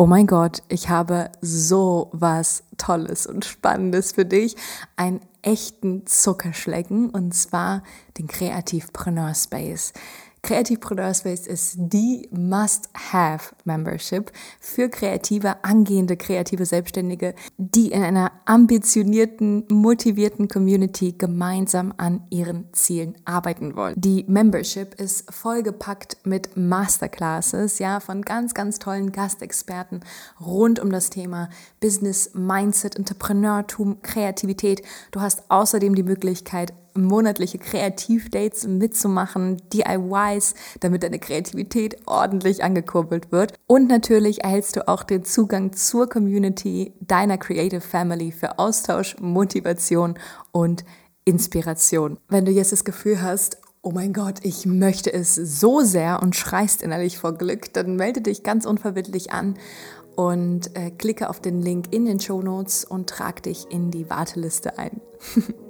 Oh mein Gott, ich habe so was Tolles und Spannendes für dich. Einen echten Zuckerschlecken und zwar den Kreativpreneur Space. Creativepreneur Space ist die Must-Have-Membership für kreative, angehende, kreative Selbstständige, die in einer ambitionierten, motivierten Community gemeinsam an ihren Zielen arbeiten wollen. Die Membership ist vollgepackt mit Masterclasses, ja, von ganz, ganz tollen Gastexperten rund um das Thema Business, Mindset, Entrepreneurtum, Kreativität. Du hast außerdem die Möglichkeit, monatliche Kreativdates mitzumachen, DIYs, damit deine Kreativität ordentlich angekurbelt wird. Und natürlich erhältst du auch den Zugang zur Community deiner Creative Family für Austausch, Motivation und Inspiration. Wenn du jetzt das Gefühl hast, oh mein Gott, ich möchte es so sehr und schreist innerlich vor Glück, dann melde dich ganz unverbindlich an und äh, klicke auf den Link in den Show Notes und trag dich in die Warteliste ein.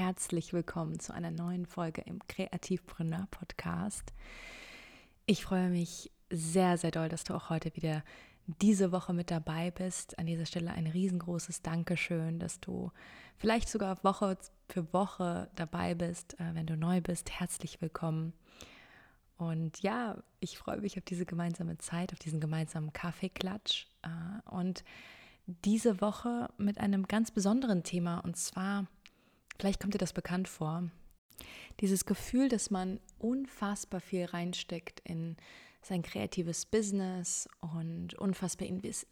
Herzlich willkommen zu einer neuen Folge im Kreativpreneur Podcast. Ich freue mich sehr, sehr doll, dass du auch heute wieder diese Woche mit dabei bist. An dieser Stelle ein riesengroßes Dankeschön, dass du vielleicht sogar Woche für Woche dabei bist. Äh, wenn du neu bist, herzlich willkommen. Und ja, ich freue mich auf diese gemeinsame Zeit, auf diesen gemeinsamen Kaffeeklatsch. Äh, und diese Woche mit einem ganz besonderen Thema und zwar Vielleicht kommt dir das bekannt vor. Dieses Gefühl, dass man unfassbar viel reinsteckt in sein kreatives Business und unfassbar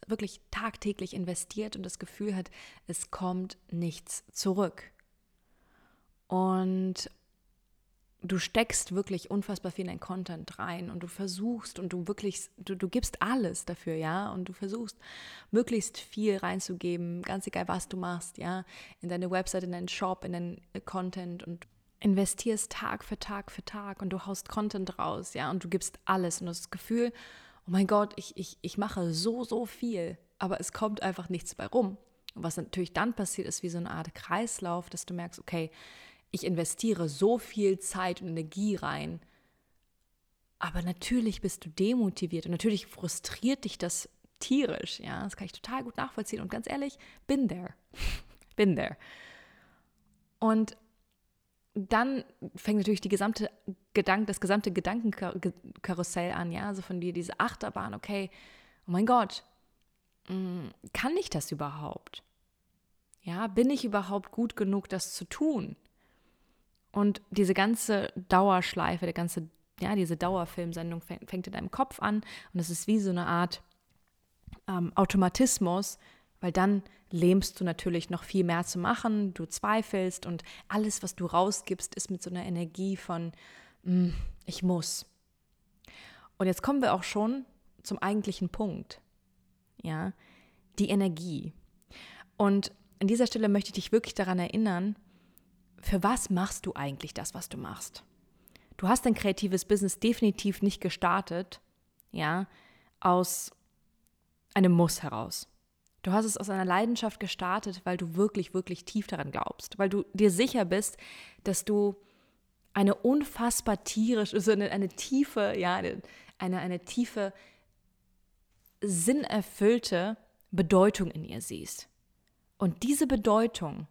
wirklich tagtäglich investiert und das Gefühl hat, es kommt nichts zurück. Und du steckst wirklich unfassbar viel in dein Content rein und du versuchst und du wirklich, du, du gibst alles dafür, ja, und du versuchst möglichst viel reinzugeben, ganz egal was du machst, ja, in deine Website, in deinen Shop, in deinen äh, Content und investierst Tag für Tag für Tag und du haust Content raus, ja, und du gibst alles und du hast das Gefühl, oh mein Gott, ich, ich, ich mache so, so viel, aber es kommt einfach nichts bei rum. Und was natürlich dann passiert, ist wie so eine Art Kreislauf, dass du merkst, okay, ich investiere so viel Zeit und Energie rein. Aber natürlich bist du demotiviert und natürlich frustriert dich das tierisch. Ja, das kann ich total gut nachvollziehen. Und ganz ehrlich, bin there. bin there. Und dann fängt natürlich die gesamte Gedank das gesamte Gedankenkarussell an, ja, also von dir diese Achterbahn, okay, oh mein Gott, mm, kann ich das überhaupt? Ja, bin ich überhaupt gut genug, das zu tun? Und diese ganze Dauerschleife, der ganze, ja, diese Dauerfilmsendung fängt in deinem Kopf an und es ist wie so eine Art ähm, Automatismus, weil dann lähmst du natürlich noch viel mehr zu machen, du zweifelst und alles, was du rausgibst, ist mit so einer Energie von, mm, ich muss. Und jetzt kommen wir auch schon zum eigentlichen Punkt, ja, die Energie. Und an dieser Stelle möchte ich dich wirklich daran erinnern, für was machst du eigentlich das, was du machst? Du hast dein kreatives Business definitiv nicht gestartet, ja, aus einem Muss heraus. Du hast es aus einer Leidenschaft gestartet, weil du wirklich, wirklich tief daran glaubst, weil du dir sicher bist, dass du eine unfassbar tierische, also eine, eine tiefe, ja, eine, eine, eine tiefe, sinnerfüllte Bedeutung in ihr siehst. Und diese Bedeutung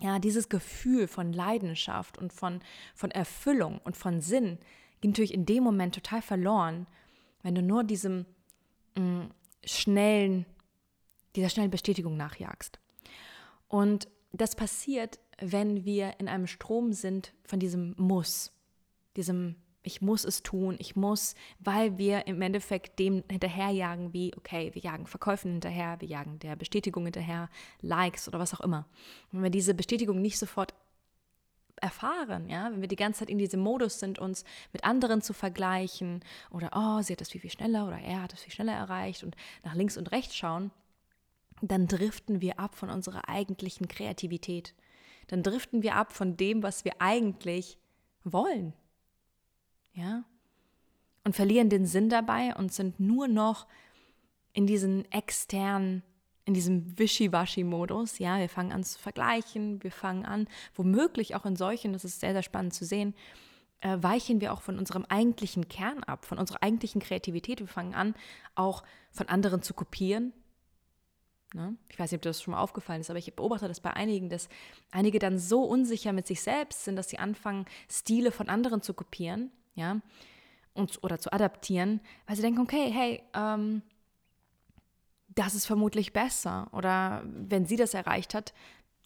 ja, dieses Gefühl von Leidenschaft und von, von Erfüllung und von Sinn geht natürlich in dem Moment total verloren, wenn du nur diesem mh, mm, schnellen dieser schnellen Bestätigung nachjagst. Und das passiert, wenn wir in einem Strom sind von diesem Muss, diesem ich muss es tun, ich muss, weil wir im Endeffekt dem hinterherjagen, wie, okay, wir jagen Verkäufen hinterher, wir jagen der Bestätigung hinterher, Likes oder was auch immer. Wenn wir diese Bestätigung nicht sofort erfahren, ja, wenn wir die ganze Zeit in diesem Modus sind, uns mit anderen zu vergleichen oder, oh, sie hat das viel, viel schneller oder er hat das viel schneller erreicht und nach links und rechts schauen, dann driften wir ab von unserer eigentlichen Kreativität. Dann driften wir ab von dem, was wir eigentlich wollen. Ja? Und verlieren den Sinn dabei und sind nur noch in diesen externen, in diesem Wischiwaschi-Modus. Ja, wir fangen an zu vergleichen, wir fangen an, womöglich auch in solchen, das ist sehr, sehr spannend zu sehen, äh, weichen wir auch von unserem eigentlichen Kern ab, von unserer eigentlichen Kreativität. Wir fangen an, auch von anderen zu kopieren, Ne? Ich weiß nicht, ob dir das schon mal aufgefallen ist, aber ich beobachte das bei einigen, dass einige dann so unsicher mit sich selbst sind, dass sie anfangen, Stile von anderen zu kopieren, ja, und, oder zu adaptieren, weil sie denken, okay, hey, ähm, das ist vermutlich besser. Oder wenn sie das erreicht hat,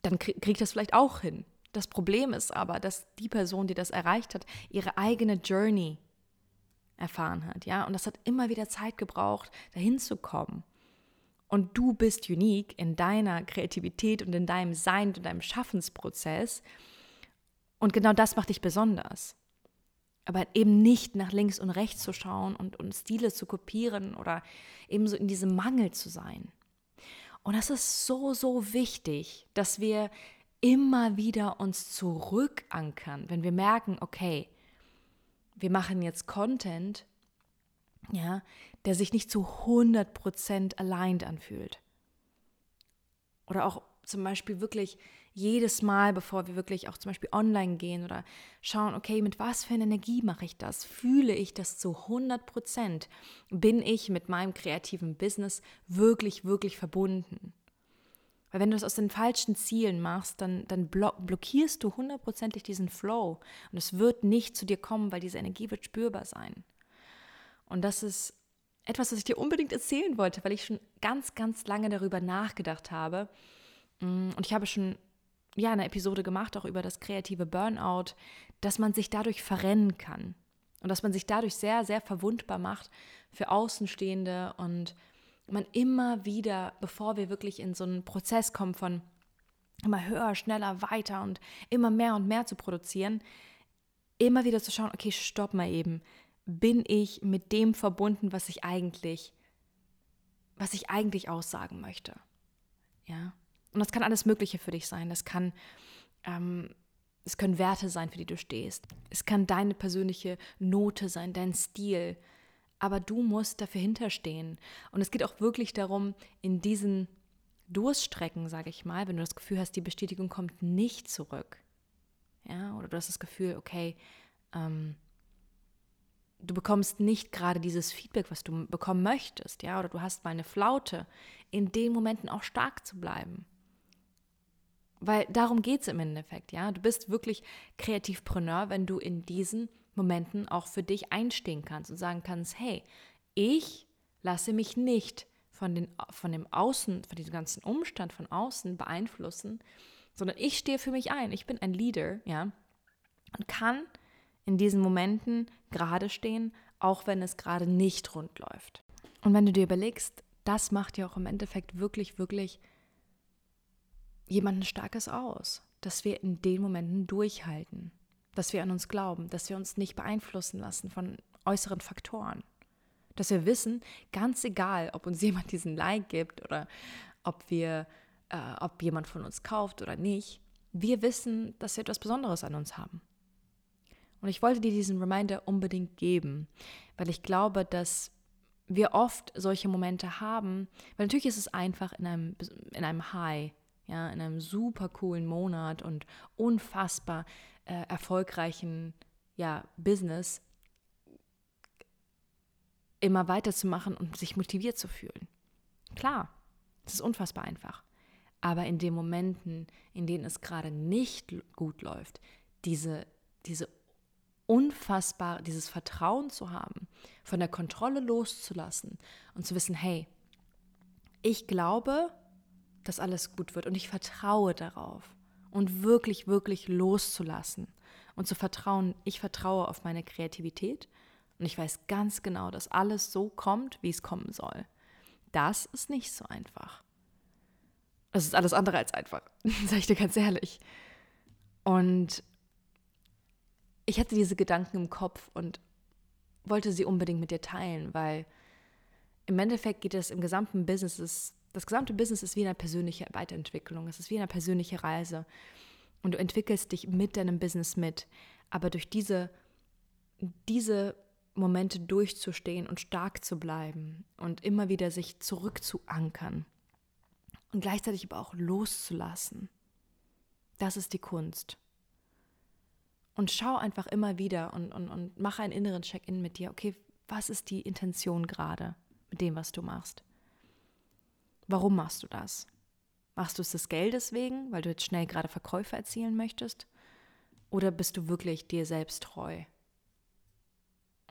dann kriege krieg das vielleicht auch hin. Das Problem ist aber, dass die Person, die das erreicht hat, ihre eigene Journey erfahren hat, ja, und das hat immer wieder Zeit gebraucht, dahin zu kommen. Und du bist unique in deiner Kreativität und in deinem Sein und deinem Schaffensprozess. Und genau das macht dich besonders. Aber eben nicht nach links und rechts zu schauen und, und Stile zu kopieren oder eben so in diesem Mangel zu sein. Und das ist so, so wichtig, dass wir immer wieder uns zurückankern, wenn wir merken, okay, wir machen jetzt Content, ja, der sich nicht zu 100% aligned anfühlt. Oder auch zum Beispiel wirklich jedes Mal, bevor wir wirklich auch zum Beispiel online gehen oder schauen, okay, mit was für einer Energie mache ich das? Fühle ich das zu 100% Bin ich mit meinem kreativen Business wirklich, wirklich verbunden? Weil wenn du das aus den falschen Zielen machst, dann, dann blockierst du hundertprozentig diesen Flow und es wird nicht zu dir kommen, weil diese Energie wird spürbar sein. Und das ist etwas, was ich dir unbedingt erzählen wollte, weil ich schon ganz, ganz lange darüber nachgedacht habe. Mm, und ich habe schon ja eine Episode gemacht, auch über das kreative Burnout, dass man sich dadurch verrennen kann. Und dass man sich dadurch sehr, sehr verwundbar macht für Außenstehende und man immer wieder, bevor wir wirklich in so einen Prozess kommen von immer höher, schneller, weiter und immer mehr und mehr zu produzieren, immer wieder zu schauen, okay, stopp mal eben bin ich mit dem verbunden, was ich eigentlich, was ich eigentlich aussagen möchte. Ja. Und das kann alles Mögliche für dich sein. Das kann, ähm, es können Werte sein, für die du stehst. Es kann deine persönliche Note sein, dein Stil. Aber du musst dafür hinterstehen. Und es geht auch wirklich darum, in diesen Durststrecken, sage ich mal, wenn du das Gefühl hast, die Bestätigung kommt nicht zurück. Ja, oder du hast das Gefühl, okay, ähm, du bekommst nicht gerade dieses Feedback, was du bekommen möchtest, ja, oder du hast mal eine Flaute, in den Momenten auch stark zu bleiben. Weil darum geht es im Endeffekt, ja. Du bist wirklich Kreativpreneur, wenn du in diesen Momenten auch für dich einstehen kannst und sagen kannst, hey, ich lasse mich nicht von, den, von dem Außen, von diesem ganzen Umstand von außen beeinflussen, sondern ich stehe für mich ein. Ich bin ein Leader, ja, und kann in diesen Momenten gerade stehen, auch wenn es gerade nicht rund läuft. Und wenn du dir überlegst, das macht ja auch im Endeffekt wirklich, wirklich jemanden Starkes aus, dass wir in den Momenten durchhalten, dass wir an uns glauben, dass wir uns nicht beeinflussen lassen von äußeren Faktoren, dass wir wissen, ganz egal, ob uns jemand diesen Like gibt oder ob wir, äh, ob jemand von uns kauft oder nicht, wir wissen, dass wir etwas Besonderes an uns haben. Und ich wollte dir diesen Reminder unbedingt geben, weil ich glaube, dass wir oft solche Momente haben, weil natürlich ist es einfach in einem, in einem High, ja, in einem super coolen Monat und unfassbar äh, erfolgreichen ja, Business immer weiterzumachen und sich motiviert zu fühlen. Klar, es ist unfassbar einfach. Aber in den Momenten, in denen es gerade nicht gut läuft, diese, diese unfassbar, dieses Vertrauen zu haben, von der Kontrolle loszulassen und zu wissen, hey, ich glaube, dass alles gut wird und ich vertraue darauf und wirklich, wirklich loszulassen und zu vertrauen, ich vertraue auf meine Kreativität und ich weiß ganz genau, dass alles so kommt, wie es kommen soll. Das ist nicht so einfach. Das ist alles andere als einfach, sage ich dir ganz ehrlich. Und ich hatte diese Gedanken im Kopf und wollte sie unbedingt mit dir teilen, weil im Endeffekt geht es im gesamten Business, das gesamte Business ist wie eine persönliche Weiterentwicklung, es ist wie eine persönliche Reise. Und du entwickelst dich mit deinem Business mit. Aber durch diese, diese Momente durchzustehen und stark zu bleiben und immer wieder sich zurückzuankern und gleichzeitig aber auch loszulassen, das ist die Kunst. Und schau einfach immer wieder und, und, und mach einen inneren Check-in mit dir. Okay, was ist die Intention gerade mit dem, was du machst? Warum machst du das? Machst du es des Geldes wegen, weil du jetzt schnell gerade Verkäufe erzielen möchtest? Oder bist du wirklich dir selbst treu?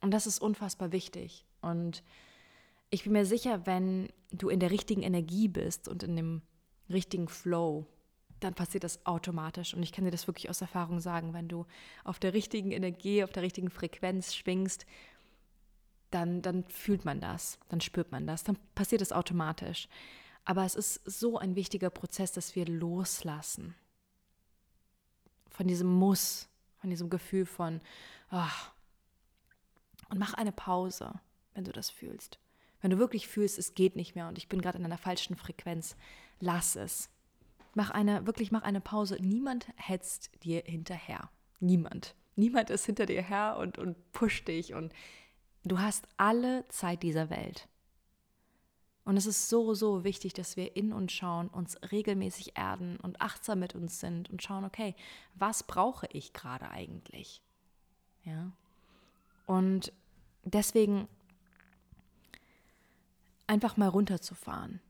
Und das ist unfassbar wichtig. Und ich bin mir sicher, wenn du in der richtigen Energie bist und in dem richtigen Flow, dann passiert das automatisch. Und ich kann dir das wirklich aus Erfahrung sagen, wenn du auf der richtigen Energie, auf der richtigen Frequenz schwingst, dann, dann fühlt man das, dann spürt man das, dann passiert es automatisch. Aber es ist so ein wichtiger Prozess, dass wir loslassen. Von diesem Muss, von diesem Gefühl von, oh, und mach eine Pause, wenn du das fühlst. Wenn du wirklich fühlst, es geht nicht mehr und ich bin gerade in einer falschen Frequenz, lass es. Mach eine, wirklich mach eine Pause. Niemand hetzt dir hinterher. Niemand. Niemand ist hinter dir her und, und pusht dich und du hast alle Zeit dieser Welt. Und es ist so, so wichtig, dass wir in uns schauen, uns regelmäßig erden und achtsam mit uns sind und schauen, okay, was brauche ich gerade eigentlich? Ja. Und deswegen einfach mal runterzufahren.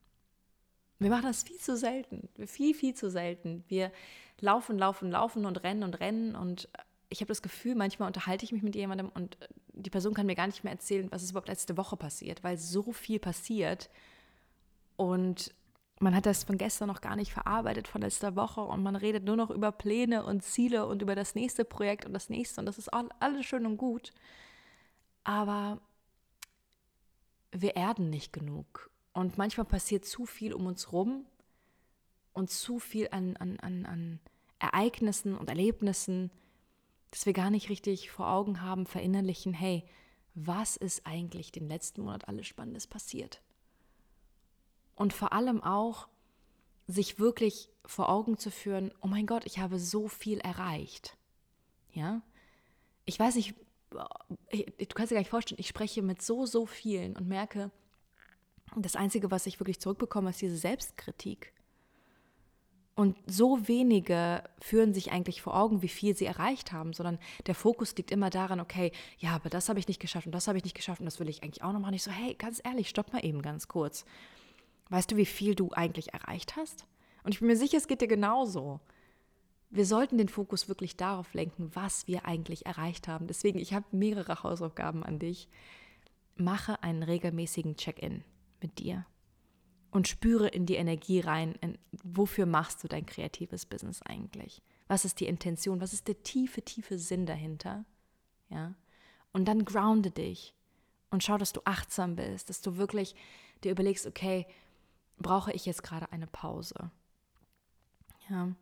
Wir machen das viel zu selten, viel, viel zu selten. Wir laufen, laufen, laufen und rennen und rennen und ich habe das Gefühl, manchmal unterhalte ich mich mit jemandem und die Person kann mir gar nicht mehr erzählen, was ist überhaupt letzte Woche passiert, weil so viel passiert. Und man hat das von gestern noch gar nicht verarbeitet, von letzter Woche. Und man redet nur noch über Pläne und Ziele und über das nächste Projekt und das nächste. Und das ist alles schön und gut. Aber wir erden nicht genug. Und manchmal passiert zu viel um uns rum und zu viel an, an, an, an Ereignissen und Erlebnissen, dass wir gar nicht richtig vor Augen haben, verinnerlichen, hey, was ist eigentlich den letzten Monat alles Spannendes passiert? Und vor allem auch, sich wirklich vor Augen zu führen, oh mein Gott, ich habe so viel erreicht. Ja? Ich weiß nicht, du kannst dir gar nicht vorstellen, ich spreche mit so, so vielen und merke, das Einzige, was ich wirklich zurückbekomme, ist diese Selbstkritik. Und so wenige führen sich eigentlich vor Augen, wie viel sie erreicht haben, sondern der Fokus liegt immer daran, okay, ja, aber das habe ich nicht geschafft und das habe ich nicht geschafft und das will ich eigentlich auch noch machen. Ich so, hey, ganz ehrlich, stopp mal eben ganz kurz. Weißt du, wie viel du eigentlich erreicht hast? Und ich bin mir sicher, es geht dir genauso. Wir sollten den Fokus wirklich darauf lenken, was wir eigentlich erreicht haben. Deswegen, ich habe mehrere Hausaufgaben an dich. Mache einen regelmäßigen Check-in mit dir und spüre in die Energie rein, in, wofür machst du dein kreatives Business eigentlich? Was ist die Intention? Was ist der tiefe, tiefe Sinn dahinter? Ja? Und dann grounde dich und schau, dass du achtsam bist, dass du wirklich dir überlegst, okay, brauche ich jetzt gerade eine Pause? Ja.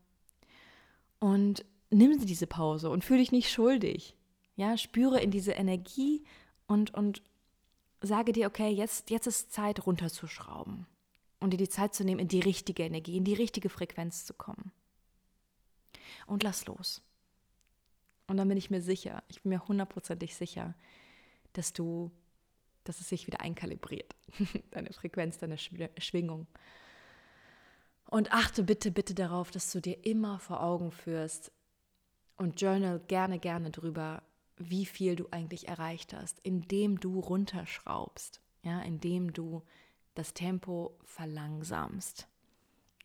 Und nimm diese Pause und fühle dich nicht schuldig. Ja, spüre in diese Energie und, und sage dir, okay, jetzt, jetzt ist Zeit runterzuschrauben und dir die Zeit zu nehmen, in die richtige Energie, in die richtige Frequenz zu kommen. Und lass los. Und dann bin ich mir sicher, ich bin mir hundertprozentig sicher, dass du, dass es sich wieder einkalibriert, deine Frequenz, deine Schwingung. Und achte bitte, bitte darauf, dass du dir immer vor Augen führst und journal gerne, gerne drüber, wie viel du eigentlich erreicht hast, indem du runterschraubst, ja, indem du das Tempo verlangsamst,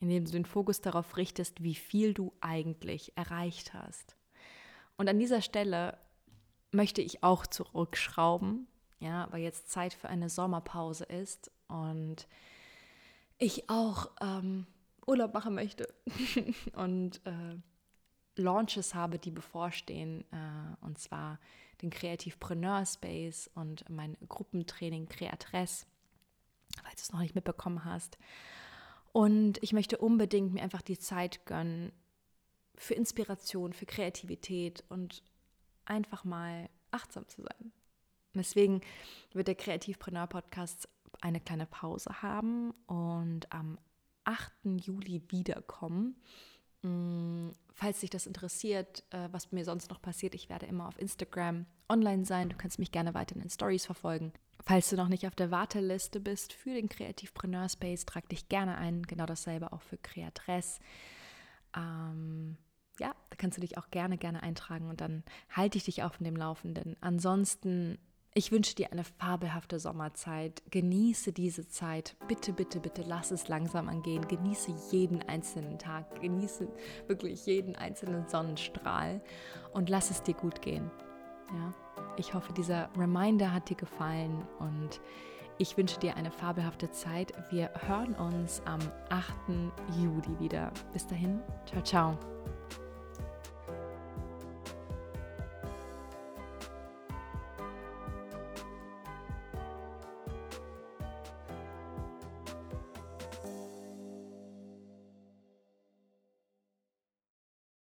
indem du den Fokus darauf richtest, wie viel du eigentlich erreicht hast. Und an dieser Stelle möchte ich auch zurückschrauben, ja, weil jetzt Zeit für eine Sommerpause ist und ich auch ähm, Urlaub machen möchte und äh, Launches habe, die bevorstehen, äh, und zwar den Kreativpreneur Space und mein Gruppentraining Creatress, falls du es noch nicht mitbekommen hast. Und ich möchte unbedingt mir einfach die Zeit gönnen für Inspiration, für Kreativität und einfach mal achtsam zu sein. Deswegen wird der Kreativpreneur Podcast eine kleine Pause haben und am 8. Juli wiederkommen. Mm, falls dich das interessiert, äh, was mir sonst noch passiert, ich werde immer auf Instagram online sein. Du kannst mich gerne weiter in den Stories verfolgen. Falls du noch nicht auf der Warteliste bist für den Kreativpreneur Space, trag dich gerne ein. Genau dasselbe auch für Creatress. Ähm, ja, da kannst du dich auch gerne, gerne eintragen und dann halte ich dich auf dem Laufenden. Ansonsten ich wünsche dir eine fabelhafte Sommerzeit. Genieße diese Zeit. Bitte, bitte, bitte lass es langsam angehen. Genieße jeden einzelnen Tag. Genieße wirklich jeden einzelnen Sonnenstrahl und lass es dir gut gehen. Ja? Ich hoffe, dieser Reminder hat dir gefallen und ich wünsche dir eine fabelhafte Zeit. Wir hören uns am 8. Juli wieder. Bis dahin, ciao, ciao.